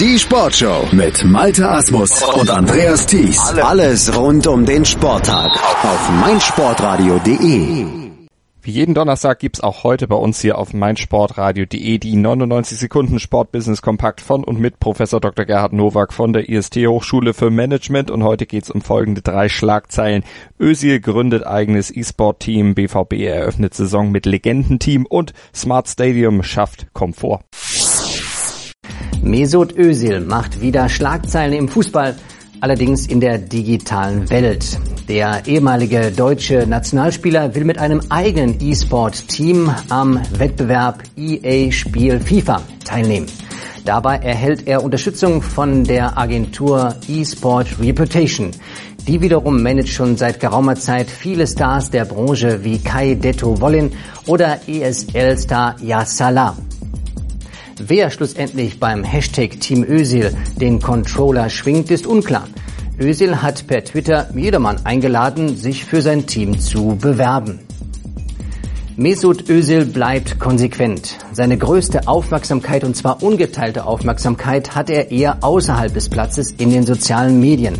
Die Sportshow mit Malte Asmus und Andreas Thies. Alles rund um den Sporttag auf meinsportradio.de. Wie jeden Donnerstag gibt's auch heute bei uns hier auf meinsportradio.de die 99 Sekunden Sportbusiness Kompakt von und mit Professor Dr. Gerhard Nowak von der IST Hochschule für Management und heute geht's um folgende drei Schlagzeilen. Özil gründet eigenes E-Sport-Team, BVB eröffnet Saison mit Legendenteam und Smart Stadium schafft Komfort. Mesut Özil macht wieder Schlagzeilen im Fußball, allerdings in der digitalen Welt. Der ehemalige deutsche Nationalspieler will mit einem eigenen E-Sport-Team am Wettbewerb EA Spiel FIFA teilnehmen. Dabei erhält er Unterstützung von der Agentur eSport Reputation. Die wiederum managt schon seit geraumer Zeit viele Stars der Branche wie Kai Detto Wollin oder ESL-Star Yassala. Wer schlussendlich beim Hashtag Team Özil den Controller schwingt, ist unklar. Özil hat per Twitter jedermann eingeladen, sich für sein Team zu bewerben. Mesut Özil bleibt konsequent. Seine größte Aufmerksamkeit und zwar ungeteilte Aufmerksamkeit hat er eher außerhalb des Platzes in den sozialen Medien.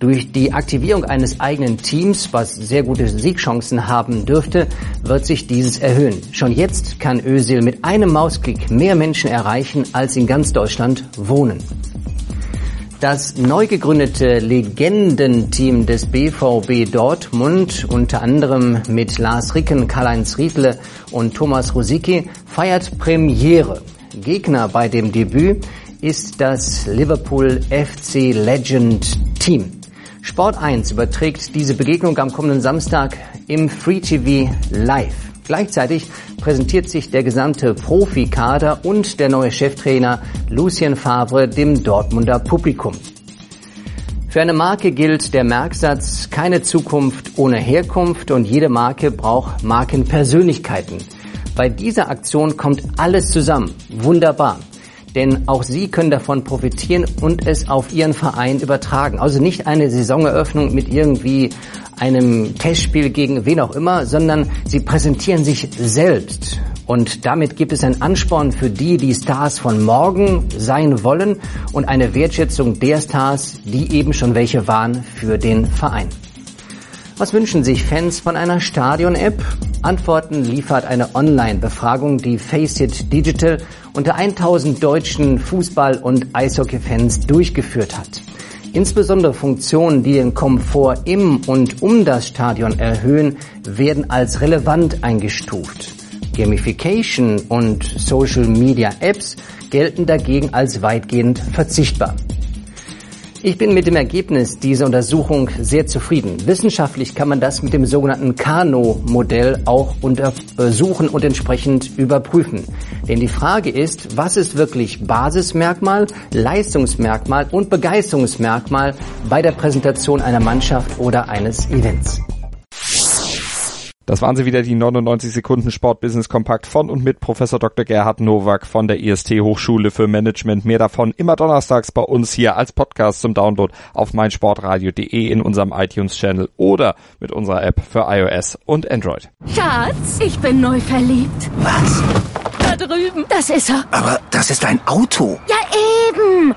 Durch die Aktivierung eines eigenen Teams, was sehr gute Siegchancen haben dürfte, wird sich dieses erhöhen. Schon jetzt kann Özil mit einem Mausklick mehr Menschen erreichen, als in ganz Deutschland wohnen. Das neu gegründete Legendenteam des BVB Dortmund, unter anderem mit Lars Ricken, Karl-Heinz Riedle und Thomas Rosicki, feiert Premiere. Gegner bei dem Debüt ist das Liverpool FC Legend Team. Sport 1 überträgt diese Begegnung am kommenden Samstag im Free TV live. Gleichzeitig präsentiert sich der gesamte Profikader und der neue Cheftrainer Lucien Favre dem Dortmunder Publikum. Für eine Marke gilt der Merksatz keine Zukunft ohne Herkunft und jede Marke braucht Markenpersönlichkeiten. Bei dieser Aktion kommt alles zusammen. Wunderbar. Denn auch Sie können davon profitieren und es auf Ihren Verein übertragen. Also nicht eine Saisoneröffnung mit irgendwie einem Testspiel gegen wen auch immer, sondern Sie präsentieren sich selbst. Und damit gibt es einen Ansporn für die, die Stars von morgen sein wollen und eine Wertschätzung der Stars, die eben schon welche waren für den Verein. Was wünschen sich Fans von einer Stadion-App? Antworten liefert eine Online-Befragung, die Faceit Digital unter 1000 deutschen Fußball- und Eishockey-Fans durchgeführt hat. Insbesondere Funktionen, die den Komfort im und um das Stadion erhöhen, werden als relevant eingestuft. Gamification und Social Media Apps gelten dagegen als weitgehend verzichtbar. Ich bin mit dem Ergebnis dieser Untersuchung sehr zufrieden. Wissenschaftlich kann man das mit dem sogenannten Kano-Modell auch untersuchen und entsprechend überprüfen. Denn die Frage ist, was ist wirklich Basismerkmal, Leistungsmerkmal und Begeisterungsmerkmal bei der Präsentation einer Mannschaft oder eines Events? Das waren sie wieder, die 99 Sekunden Sportbusiness Kompakt von und mit Professor Dr. Gerhard Nowak von der IST Hochschule für Management. Mehr davon immer donnerstags bei uns hier als Podcast zum Download auf meinsportradio.de in unserem iTunes Channel oder mit unserer App für iOS und Android. Schatz, ich bin neu verliebt. Was? Da drüben. Das ist er. Aber das ist ein Auto. Ja, eben.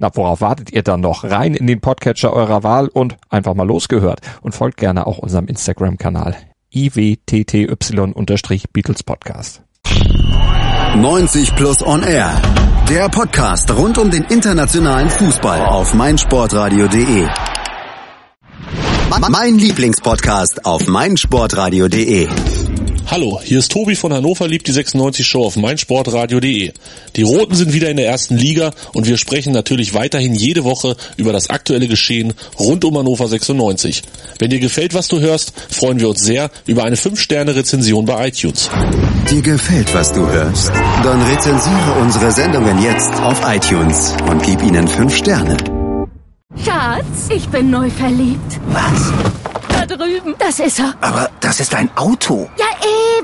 Na, worauf wartet ihr dann noch? Rein in den Podcatcher eurer Wahl und einfach mal losgehört. Und folgt gerne auch unserem Instagram-Kanal iwtty-Beatles Podcast. 90 Plus On Air. Der Podcast rund um den internationalen Fußball auf meinsportradio.de. Mein Lieblingspodcast auf meinsportradio.de. Hallo, hier ist Tobi von Hannover liebt die 96 Show auf meinsportradio.de. Die Roten sind wieder in der ersten Liga und wir sprechen natürlich weiterhin jede Woche über das aktuelle Geschehen rund um Hannover 96. Wenn dir gefällt, was du hörst, freuen wir uns sehr über eine 5-Sterne-Rezension bei iTunes. Dir gefällt, was du hörst? Dann rezensiere unsere Sendungen jetzt auf iTunes und gib ihnen 5 Sterne. Schatz, ich bin neu verliebt. Was? Da drüben. Das ist er. Aber das ist ein Auto.